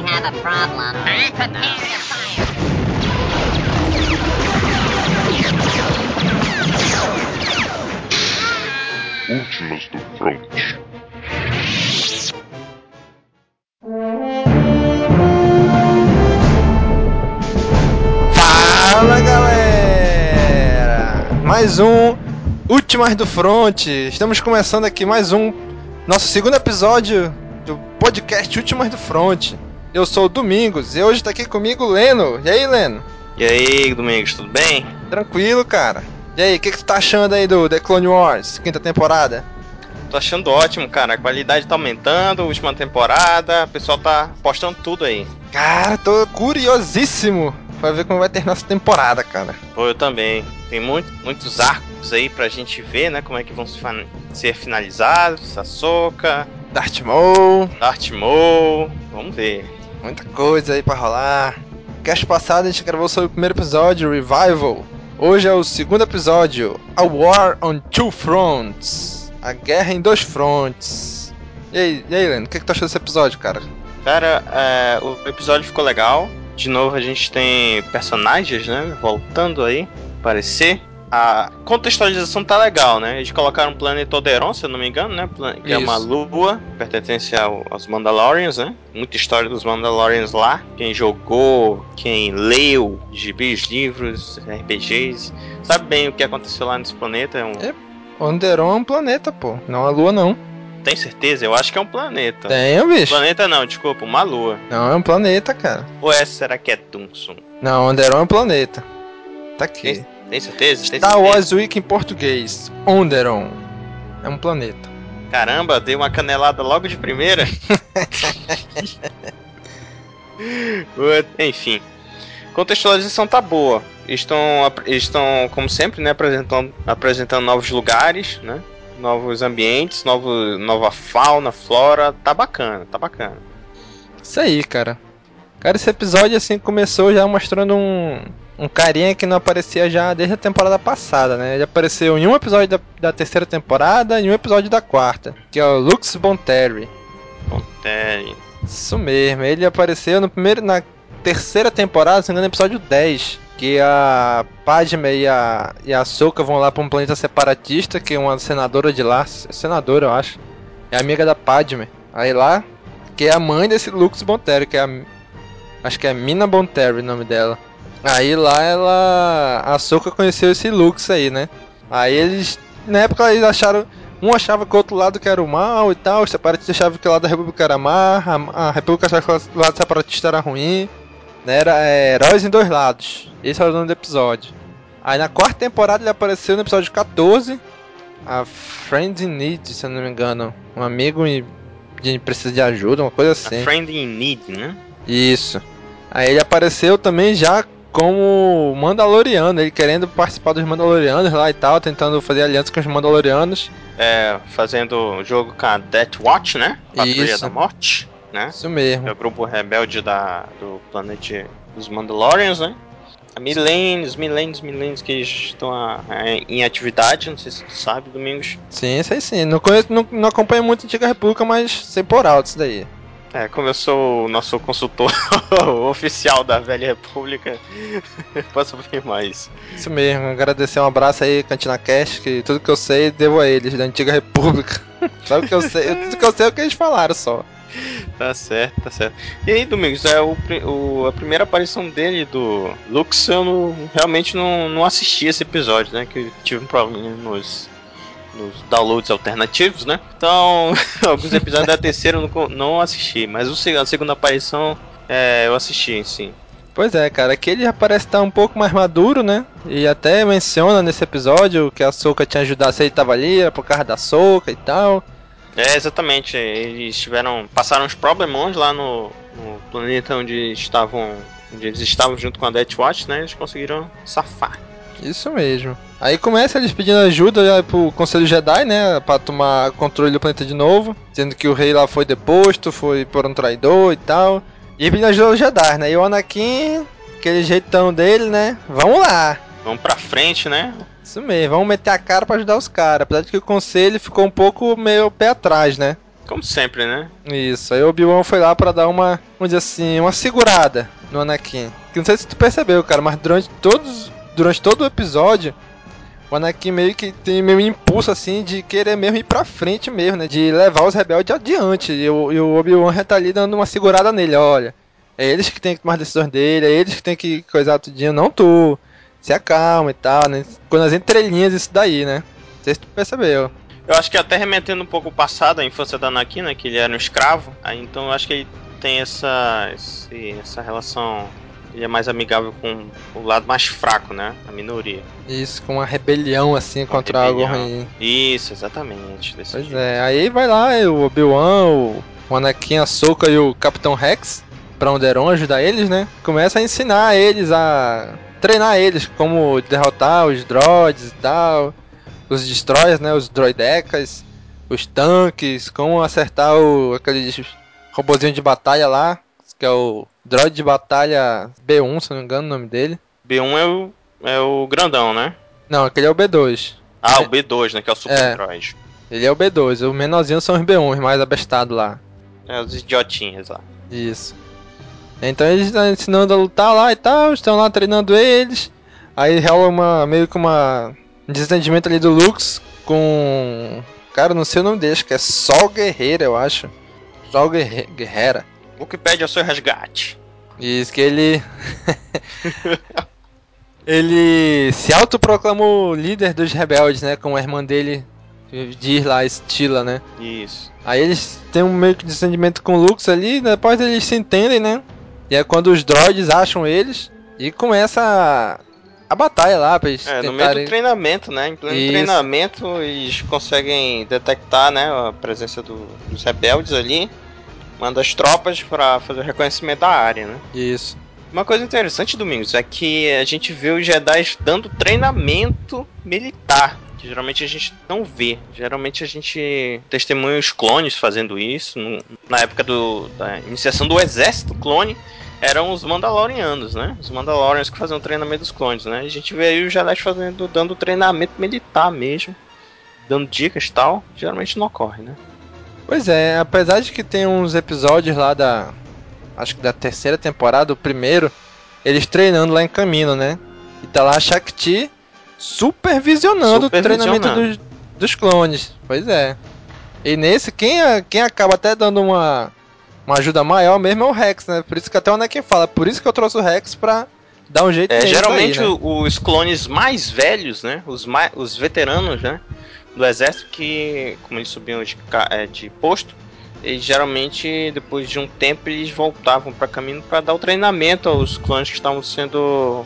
we have a problem. Prepare to fire. Últimas do Front. Fala galera! Mais um Últimas do Front. Estamos começando aqui mais um nosso segundo episódio do podcast Últimas do Front. Eu sou o Domingos e hoje tá aqui comigo o Leno. E aí, Leno? E aí, Domingos, tudo bem? Tranquilo, cara? E aí, o que, que tu tá achando aí do The Clone Wars, quinta temporada? Tô achando ótimo, cara. A qualidade tá aumentando, última temporada, o pessoal tá postando tudo aí. Cara, tô curiosíssimo pra ver como vai ter nossa temporada, cara. Pô, eu também. Tem muito, muitos arcos aí pra gente ver, né? Como é que vão se ser finalizados. Sassoka, Darth Maul, Darth Maul. Vamos ver. Muita coisa aí pra rolar. Cast passado a gente gravou sobre o primeiro episódio, Revival. Hoje é o segundo episódio, A War on Two Fronts. A guerra em dois frontes. E aí, e aí Leno, o que, que tu achou desse episódio, cara? Cara, é, o episódio ficou legal. De novo a gente tem personagens, né? Voltando aí, aparecer. A contextualização tá legal, né? Eles colocaram o planeta Oderon, se eu não me engano, né? Que é uma lua, pertence ao- aos Mandalorians, né? Muita história dos Mandalorians lá. Quem jogou, quem leu gibis, livros, RPGs, sabe bem o que aconteceu lá nesse planeta. É um... É. Onderon é um planeta, pô, não a lua não. Tem certeza? Eu acho que é um planeta. Tem, bicho. Planeta não, desculpa, uma lua. Não, é um planeta, cara. Ou essa será que é Dunsun? Não, Onderon é um planeta. Tá aqui. Tem, tem certeza? Tem Star certeza? Wars Week em português. Onderon. É um planeta. Caramba, dei uma canelada logo de primeira. Enfim. Contextualização tá boa. Estão, estão como sempre, né, apresentando, apresentando novos lugares, né? Novos ambientes, novo, nova fauna, flora. Tá bacana, tá bacana. Isso aí, cara. Cara, esse episódio assim começou já mostrando um, um carinha que não aparecia já desde a temporada passada, né? Ele apareceu em um episódio da, da terceira temporada e um episódio da quarta, que é o Lux Bonterry. Bom, é, Isso mesmo, ele apareceu no primeiro, na terceira temporada, se não me engano, episódio 10. Que a Padme e a, e a Ahsoka vão lá pra um planeta separatista, que é uma senadora de lá, senadora eu acho, é amiga da Padme. Aí lá, que é a mãe desse Lux Bonterry, que é a, acho que é Mina Bonterry o nome dela. Aí lá ela, a Ahsoka conheceu esse Lux aí, né? Aí eles, na época eles acharam, um achava que o outro lado que era o mal e tal, os separatistas achavam que o lado da República era má, a, a República achava que o lado separatista era ruim, né? Era é, heróis em dois lados. Esse era o nome do episódio. Aí na quarta temporada ele apareceu no episódio 14, a Friend in Need, se eu não me engano, um amigo de precisa de ajuda, uma coisa a assim. Friend in Need, né? Isso. Aí ele apareceu também já como Mandaloriano, ele querendo participar dos Mandalorianos lá e tal, tentando fazer aliança com os Mandalorianos. É, fazendo jogo com a Death Watch, né? Patrulha Isso. da Morte, né? Isso mesmo. é o grupo rebelde da, do planeta dos Mandalorians, né? Há milênios, milênios, milênios que eles estão a- a- em atividade, não sei se tu sabe, Domingos. Sim, aí sim. Não, conheço, não, não acompanho muito a Antiga República, mas sei por alto isso daí. É, como eu sou o nosso consultor oficial da Velha República, posso afirmar isso. Isso mesmo. Agradecer um abraço aí, Cantina Cash, que tudo que eu sei devo a eles, da Antiga República. Sabe o que eu sei? Tudo que eu sei é o que eles falaram só. Tá certo, tá certo. E aí, Domingos, é o, o- a primeira aparição dele, do Lux, eu não- realmente não, não assisti esse episódio, né? Que tive um problema nos, nos downloads alternativos, né? Então, alguns episódios da terceira eu não, assisti, mas o, a segunda aparição é, eu assisti, sim. Pois é, cara, aqui ele já parece estar um pouco mais maduro, né? E até menciona nesse episódio que a Soca tinha ajudado, se ele tava ali, era por causa da Soca e tal. É, exatamente. Eles tiveram. Passaram uns problemões lá no, no planeta onde estavam. Onde eles estavam junto com a Death Watch, né? Eles conseguiram safar. Isso mesmo. Aí começa eles pedindo ajuda já pro Conselho Jedi, né? Pra tomar controle do planeta de novo. Dizendo que o rei lá foi deposto, foi por um traidor e tal. E pedindo ajuda aos Jedi, né? E o Anakin, aquele jeitão dele, né? Vamos lá. Vamos pra frente, né? Isso mesmo, vamos meter a cara pra ajudar os caras. Apesar de que o conselho ficou um pouco meio pé atrás, né? Como sempre, né? Isso, aí o Obi-Wan foi lá pra dar uma, vamos dizer assim, uma segurada no Anakin. Que não sei se tu percebeu, cara, mas durante todos, durante todo o episódio, o Anakin meio que tem meio um impulso assim de querer mesmo ir pra frente mesmo, né? De levar os rebeldes adiante. E o, e o Obi-Wan já tá ali dando uma segurada nele, olha. É eles que tem que tomar as decisões dele, é eles que tem que coisar tudinho, não tu. Se acalma e tal, né? Quando as entrelinhas isso daí, né? Não sei se tu percebeu. Eu acho que até remetendo um pouco o passado, a infância da Anakin, né, que ele era um escravo, aí, então eu acho que ele tem essa, essa relação, ele é mais amigável com o lado mais fraco, né, a minoria. Isso, com uma rebelião assim contra algo rebelião. ruim. Isso, exatamente. Pois jeito. é, aí vai lá o Obi-Wan, o Anakin, a Soka e o Capitão Rex pra Onderon ajudar eles, né? Começa a ensinar eles a treinar eles como derrotar os droids e tal, os destroyers, né, os droidecas, os tanques, como acertar o aqueles robozinho de batalha lá, que é o droid de batalha B1, se não me engano o nome dele. B1 é o, é o grandão, né? Não, aquele é o B2. Ah, É. o B2, né, que é o Super É. Android. Ele é o B2, o menorzinho são os B1, os mais abestados lá. É, os idiotinhos lá. Isso. Então eles estão ensinando a lutar lá e tal, estão lá treinando eles. Aí rola uma, meio que uma um desentendimento ali do Lux com. Cara, não sei o nome dele, acho que é Sol Guerreira, eu acho. Sol Guerre... Guerreira. Wikipedia é o seu resgate. Diz que ele. ele se autoproclamou líder dos rebeldes, né? Como a irmã dele diz lá, Estila, né? Isso. Aí eles têm um meio que desentendimento com o Lux ali, depois eles se entendem, né? E é quando os droids acham eles e começa a, a batalha lá pra eles É, no meio tentarem... do treinamento, né? Em pleno Isso. treinamento, eles conseguem detectar, né, a presença do- dos rebeldes ali. Manda as tropas pra fazer o reconhecimento da área, né? Isso. Uma coisa interessante, Domingos, é que a gente vê os Jedi dando treinamento militar. Que geralmente a gente não vê. Geralmente a gente testemunha os clones fazendo isso. Na época do, da iniciação do exército clone, eram os Mandalorianos, né? Os Mandalorians que faziam o treinamento dos clones, né? A gente vê aí os Jedi fazendo, dando treinamento militar mesmo. Dando dicas e tal. Geralmente não ocorre, né? Pois é, apesar de que tem uns episódios lá da. Acho que da terceira temporada, o primeiro, eles treinando lá em caminho, né? E tá lá a Shakti supervisionando, o treinamento Supervisionando. dos, dos clones. Pois é. E nesse, quem, quem acaba até dando uma, uma ajuda maior mesmo é o Rex, né? Por isso que até o Anakin fala, por isso que eu trouxe o Rex pra dar um jeito É, geralmente aí, né? os clones mais velhos, né? Os, mai- os veteranos, né? Do exército que, como eles subiam de, é, de posto, eles geralmente, depois de um tempo, eles voltavam para caminho para dar o treinamento aos clones que estavam sendo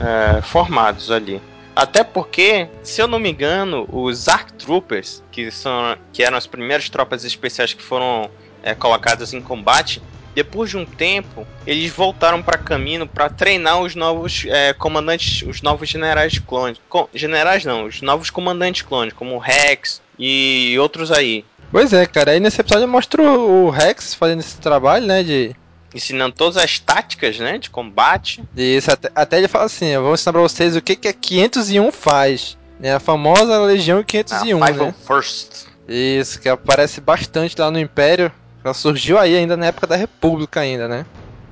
é, formados ali. Até porque, se eu não me engano, os Arc Troopers, que, são, que eram as primeiras tropas especiais que foram é, colocadas em combate, depois de um tempo, eles voltaram para caminho para treinar os novos é, comandantes, os novos generais clones. Co- generais não, os novos comandantes clones, como o Rex e outros aí. Pois é, cara. Aí nesse episódio mostra o o Rex fazendo esse trabalho, né? De, Ensinando todas as táticas, né, de combate. Isso, até, até ele fala assim, eu vou ensinar pra vocês o que, que a 501 faz. Né? A famosa Legião Na 501, Five né? First. Isso, que aparece bastante lá no Império. Ela surgiu aí ainda na época da República ainda, né?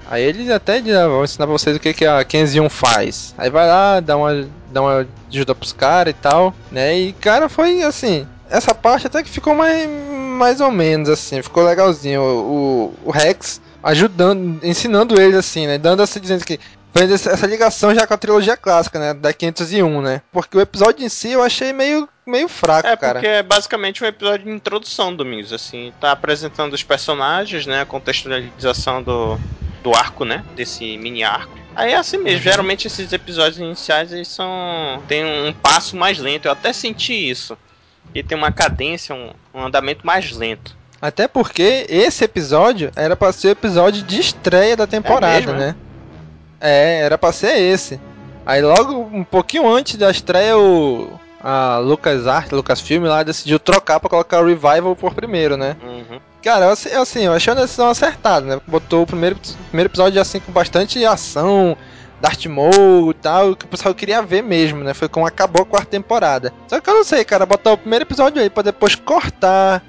Aí ele até vou ensinar pra vocês o que, que a 501 faz. Aí vai lá, dá uma, dá uma ajuda pros caras e tal, né? E cara, foi assim. Essa parte até que ficou mais, mais ou menos assim, ficou legalzinho. O, o, o Rex ajudando, ensinando eles assim, né? Dando essa dizendo que fez essa ligação já com a trilogia clássica, né? Da 501, né? Porque o episódio em si eu achei meio, meio fraco, É, cara. porque é basicamente um episódio de introdução, Domingos, assim, tá apresentando os personagens, né, a contextualização do, do arco, né, desse mini arco. Aí é assim mesmo, geralmente esses episódios iniciais, eles são... tem um passo mais lento, eu até senti isso. E tem uma cadência, um, um andamento mais lento. Até porque esse episódio era pra ser o episódio de estreia da temporada, mesmo, é? né? É, era pra ser esse. Aí logo um pouquinho antes da estreia o a Lucas Art, Lucasfilm lá decidiu trocar pra colocar o Revival por primeiro, né? Uhum. Cara, eu, assim, eu, achei uma decisão acertada, né? Botou o primeiro, primeiro episódio assim com bastante ação, Darth Maul e tal, que o pessoal queria ver mesmo, né? Foi como acabou a quarta temporada. Só que eu não sei, cara, botar o primeiro episódio aí pra depois cortar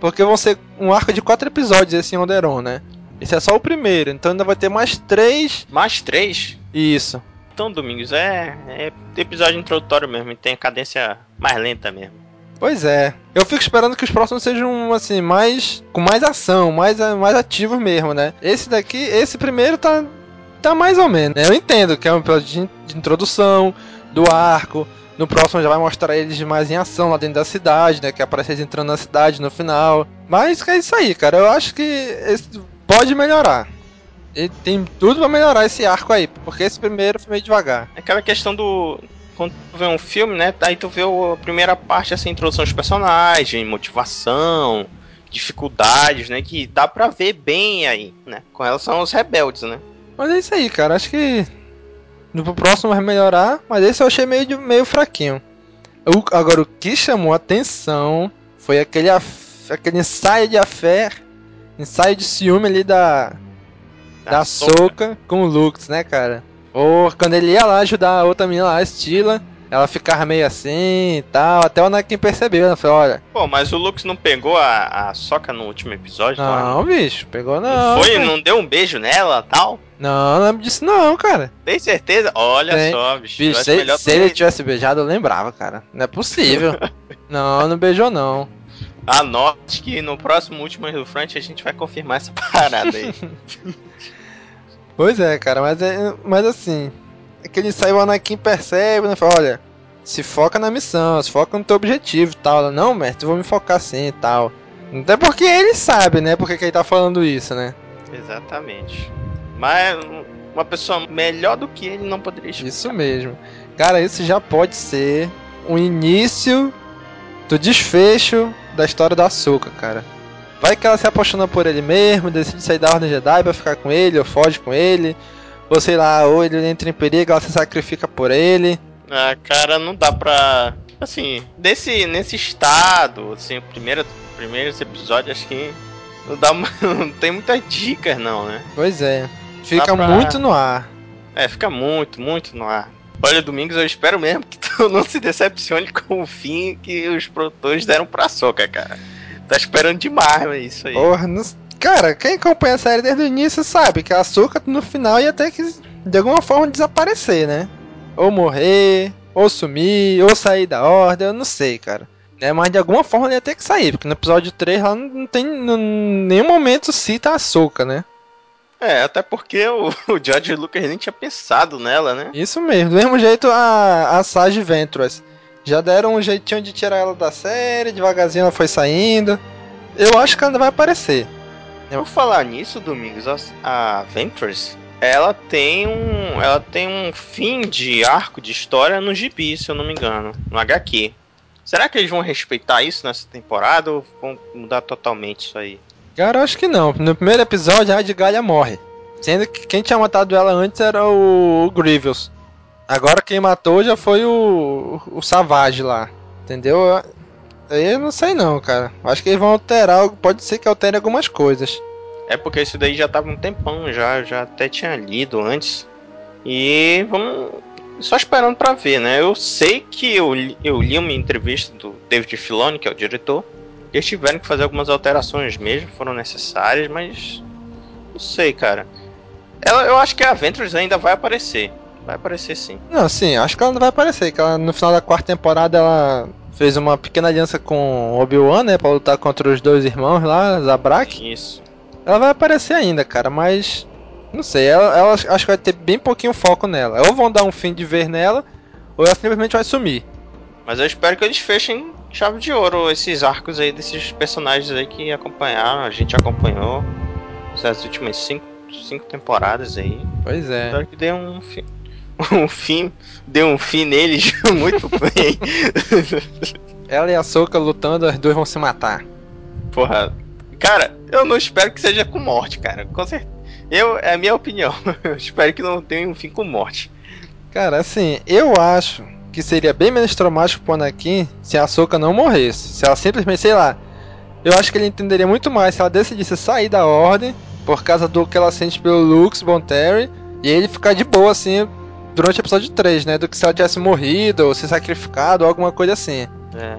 Porque vão ser um arco de quatro episódios esse Onderon, né? Esse é só o primeiro, então ainda vai ter mais três. Mais três? Isso. Então, Domingos, é, é episódio introdutório mesmo, e tem a cadência mais lenta mesmo. Pois é. Eu fico esperando que os próximos sejam, assim, mais. com mais ação, mais, mais ativos mesmo, né? Esse daqui, esse primeiro tá. tá mais ou menos. né? Eu entendo que é um episódio de, introdução do arco. No próximo já vai mostrar eles mais em ação lá dentro da cidade, né? Que aparece eles entrando na cidade no final. Mas é isso aí, cara. Eu acho que esse pode melhorar. Ele tem tudo pra melhorar esse arco aí, porque esse primeiro foi meio devagar. É aquela questão do. Quando tu vê um filme, né? Aí tu vê a primeira parte, assim, introdução dos personagens, motivação, dificuldades, né? Que dá pra ver bem aí, né? Com relação aos rebeldes, né? Mas é isso aí, cara. Acho que no próximo vai melhorar, mas esse eu achei meio, de- meio fraquinho. O- agora, o que chamou a atenção foi aquele, af- aquele ensaio de afé, ensaio de ciúme ali da, da Ahsoka. Soca com o Lux, né, cara? Ou quando ele ia lá ajudar a outra menina lá, a Stila, ela ficava meio assim e tal, até o Anakin percebeu, né? Falou, olha, Pô, mas o Lux não pegou a, a soca no último episódio? lá? não, bicho, pegou não. Não foi? cara. Não deu um beijo nela tal? Não, não lembro disso não, cara. Tem certeza? Olha Tem. só, bicho. Bicho, se, se ele tivesse beijado, eu lembrava, cara. Não é possível. não, não beijou não. Anote que no próximo último do Front a gente vai confirmar essa parada aí. Pois é, cara, mas, é, mas assim, aquele ensaio o Anakin percebe, né? Fala, olha, se foca na missão, se foca no teu objetivo e tal. Ela, Não, mestre, eu vou me focar assim e tal. Até porque ele sabe, né? Porque que ele tá falando isso, né? Exatamente. Mas uma pessoa melhor do que ele não poderia explicar. Isso mesmo. Cara, isso já pode ser o início do desfecho da história da Ahsoka, cara. Vai que ela se apaixona por ele mesmo, decide sair da Ordem Jedi pra ficar com ele, ou foge com ele. Ou sei lá, ou ele entra em perigo, ela se sacrifica por ele. Ah, cara, não dá pra. Assim, desse, nesse estado, assim, o primeiro, primeiros episódios, acho que não dá não tem muitas dicas, não, né? Pois é. Fica pra- muito no ar. É, fica muito, muito no ar. Olha, Domingos, eu espero mesmo que tu não se decepcione com o fim que os produtores deram pra Soca, cara. Tá esperando demais isso aí. Porra, não- Cara, quem acompanha a série desde o início sabe que a Ahsoka no final ia ter que, de alguma forma, desaparecer, né? Ou morrer, ou sumir, ou sair da ordem, eu não sei, cara. É, mas de alguma forma ela ia ter que sair, porque no episódio 3 lá não, tem em nenhum momento cita a Ahsoka, né? É, até porque o, o George Lucas nem tinha pensado nela, né? Isso mesmo, do mesmo jeito a, a Sage Ventress. Já deram um jeitinho de tirar ela da série, devagarzinho ela foi saindo. Eu acho que ela ainda vai aparecer. Por falar nisso, Domingos, a, a Ventures, ela tem um. Ela tem um fim de arco de história no gibi, se eu não me engano, no HQ. Será que eles vão respeitar isso nessa temporada ou vão mudar totalmente isso aí? Cara, acho que não. No primeiro episódio, a Radgalha morre. Sendo que quem tinha matado ela antes era o, o Grievous. Agora quem matou já foi o, o Savage lá. Entendeu? Aí eu não sei não, cara. Acho que eles vão alterar. Pode ser que altere algumas coisas. É porque isso daí já tava um tempão já, já até tinha lido antes. E vamos. Só esperando pra ver, né? Eu sei que eu, eu li uma entrevista do David Filoni, que é o diretor. Eles tiveram que fazer algumas alterações mesmo, foram necessárias, mas. Não sei, cara. Ela, eu acho que a Ventures ainda vai aparecer. Vai aparecer sim. Não, sim, acho que ela não vai aparecer. Que ela, no final da quarta temporada ela fez uma pequena aliança com Obi-Wan, né? Pra lutar contra os dois irmãos lá, Zabrak. Isso. Ela vai aparecer ainda, cara, mas. Não sei, ela, ela acho que vai ter bem pouquinho foco nela. Ou vão dar um fim de ver nela, ou ela simplesmente vai sumir. Mas eu espero que eles fechem chave de ouro esses arcos aí desses personagens aí que acompanharam, a gente acompanhou essas últimas cinco, cinco temporadas aí. Pois é. Espero que dê um fim. Um fim. Dê um fim neles muito bem. Ela e a Soca lutando, as duas vão se matar. Porra. Cara, eu não espero que seja com morte, cara. Com certeza. Eu, é a minha opinião. Eu espero que não tenha um fim com morte. Cara, assim, eu acho que seria bem menos traumático pro Anakin se a Soca não morresse. Se ela simplesmente, sei lá. Eu acho que ele entenderia muito mais se ela decidisse sair da ordem por causa do que ela sente pelo Lux Bonterry e ele ficar de boa assim durante o episódio 3, né? Do que se ela tivesse morrido ou se sacrificado ou alguma coisa assim. É.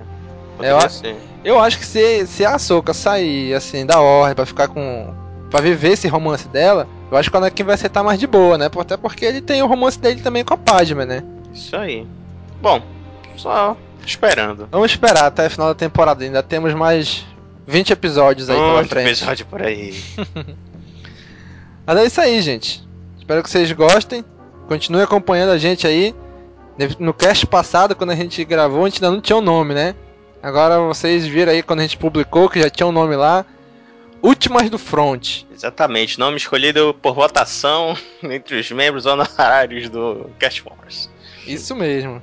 Eu, ser. eu acho que se, se a Ahsoka sair, assim, da ordem pra ficar com... Pra viver esse romance dela, eu acho que o Anakin vai aceitar mais de boa, né? Até porque ele tem o romance dele também com a Padme, né? Isso aí. Bom, só esperando. Vamos esperar até o final da temporada. Ainda temos mais 20 episódios aí pela frente. episódio por aí. Mas é isso aí, gente. Espero que vocês gostem. Continue acompanhando a gente aí. No cast passado, quando a gente gravou, a gente ainda não tinha o um nome, né? Agora vocês viram aí quando a gente publicou que já tinha um nome lá. Últimas do Front. Exatamente, nome escolhido por votação entre os membros honorários do Cast Wars. Isso mesmo.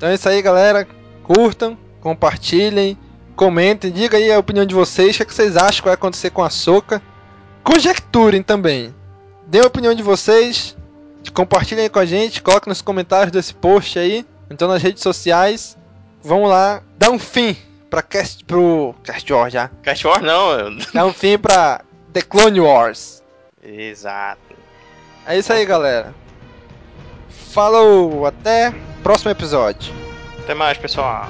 Então é isso aí, galera. Curtam, compartilhem, comentem, diga aí a opinião de vocês, o que, é que vocês acham que vai acontecer com a Soca. Conjecturem também. Dêem a opinião de vocês, compartilhem aí com a gente, coloquem nos comentários desse post aí, então nas redes sociais. Vamos lá, dar um fim pra Cast, pro Cast Wars já. Cast Wars não. Dar um fim pra The Clone Wars. Exato. É isso aí, galera. Falou, até próximo episódio. Até mais, pessoal.